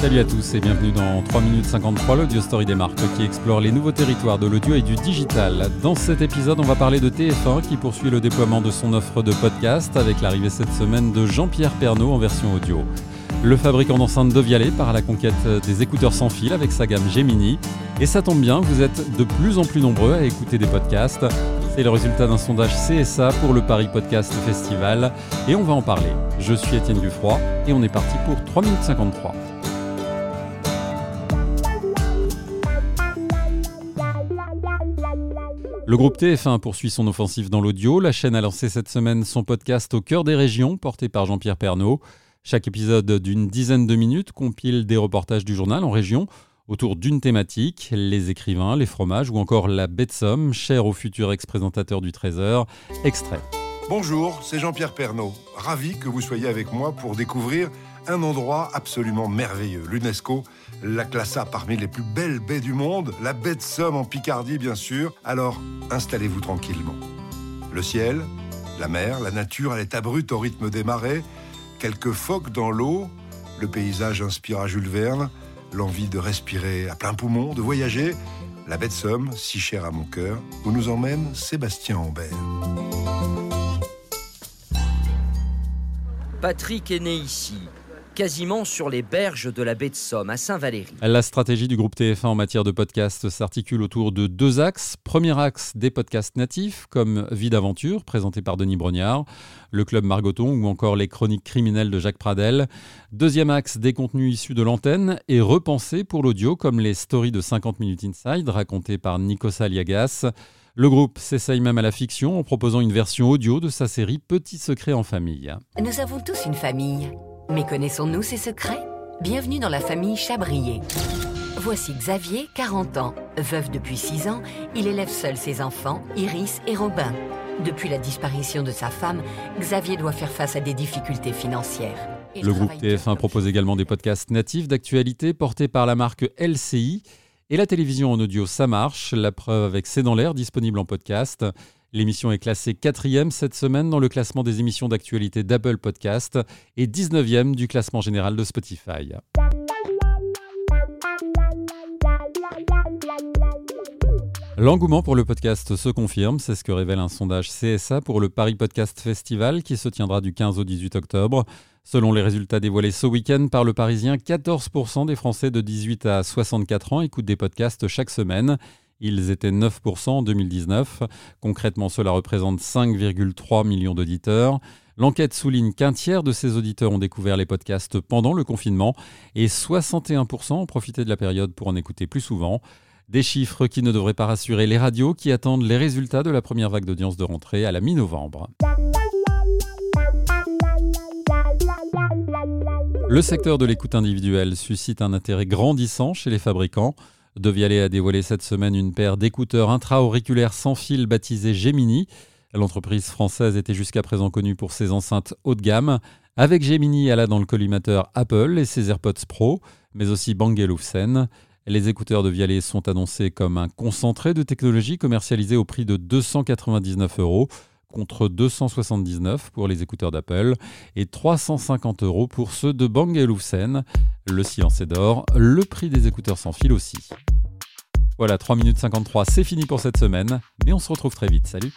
Salut à tous et bienvenue dans 3 minutes 53, l'audio story des marques qui explore les nouveaux territoires de l'audio et du digital. Dans cet épisode, on va parler de TF1 qui poursuit le déploiement de son offre de podcast avec l'arrivée cette semaine de Jean-Pierre Pernaud en version audio. Le fabricant d'enceintes de Vialet part à la conquête des écouteurs sans fil avec sa gamme Gemini. Et ça tombe bien, vous êtes de plus en plus nombreux à écouter des podcasts. C'est le résultat d'un sondage CSA pour le Paris Podcast Festival et on va en parler. Je suis Étienne Dufroy et on est parti pour 3 minutes 53. Le groupe TF1 poursuit son offensive dans l'audio. La chaîne a lancé cette semaine son podcast Au cœur des régions, porté par Jean-Pierre Pernaud. Chaque épisode d'une dizaine de minutes compile des reportages du journal en région autour d'une thématique, les écrivains, les fromages ou encore la baie de Somme, chère au futur ex-présentateur du Trésor. Extrait. Bonjour, c'est Jean-Pierre Pernaud. Ravi que vous soyez avec moi pour découvrir un endroit absolument merveilleux. L'UNESCO la classa parmi les plus belles baies du monde, la baie de Somme en Picardie bien sûr. Alors installez-vous tranquillement. Le ciel, la mer, la nature à l'état brut au rythme des marées, quelques phoques dans l'eau, le paysage inspire à Jules Verne, l'envie de respirer à plein poumon, de voyager. La baie de Somme, si chère à mon cœur, où nous emmène Sébastien Ambert. Patrick est né ici, quasiment sur les berges de la baie de Somme, à Saint-Valéry. La stratégie du groupe TF1 en matière de podcast s'articule autour de deux axes. Premier axe, des podcasts natifs, comme Vie d'aventure, présenté par Denis Brognard, le Club Margoton ou encore les chroniques criminelles de Jacques Pradel. Deuxième axe, des contenus issus de l'antenne et repensés pour l'audio, comme les stories de 50 minutes inside, racontées par Nikos Aliagas. Le groupe s'essaye même à la fiction en proposant une version audio de sa série Petits secrets en famille. Nous avons tous une famille. Mais connaissons-nous ces secrets? Bienvenue dans la famille Chabrier. Voici Xavier, 40 ans. Veuf depuis 6 ans, il élève seul ses enfants, Iris et Robin. Depuis la disparition de sa femme, Xavier doit faire face à des difficultés financières. Le groupe travaille TF1 dur propose également des podcasts natifs d'actualité portés par la marque LCI et la télévision en audio Ça marche, la preuve avec C'est dans l'air disponible en podcast. L'émission est classée quatrième cette semaine dans le classement des émissions d'actualité d'Apple Podcast et 19e du classement général de Spotify. L'engouement pour le podcast se confirme, c'est ce que révèle un sondage CSA pour le Paris Podcast Festival qui se tiendra du 15 au 18 octobre. Selon les résultats dévoilés ce week-end par le Parisien, 14% des Français de 18 à 64 ans écoutent des podcasts chaque semaine. Ils étaient 9% en 2019. Concrètement, cela représente 5,3 millions d'auditeurs. L'enquête souligne qu'un tiers de ces auditeurs ont découvert les podcasts pendant le confinement et 61% ont profité de la période pour en écouter plus souvent. Des chiffres qui ne devraient pas rassurer les radios qui attendent les résultats de la première vague d'audience de rentrée à la mi-novembre. Le secteur de l'écoute individuelle suscite un intérêt grandissant chez les fabricants. Devialet a dévoilé cette semaine une paire d'écouteurs intra-auriculaires sans fil baptisés Gemini. L'entreprise française était jusqu'à présent connue pour ses enceintes haut de gamme. Avec Gemini, elle a dans le collimateur Apple et ses AirPods Pro, mais aussi Bang Olufsen. Les écouteurs de Vialet sont annoncés comme un concentré de technologie commercialisé au prix de 299 euros contre 279 pour les écouteurs d'Apple et 350 euros pour ceux de Bang Olufsen. Le silence est d'or, le prix des écouteurs sans fil aussi. Voilà, 3 minutes 53, c'est fini pour cette semaine, mais on se retrouve très vite. Salut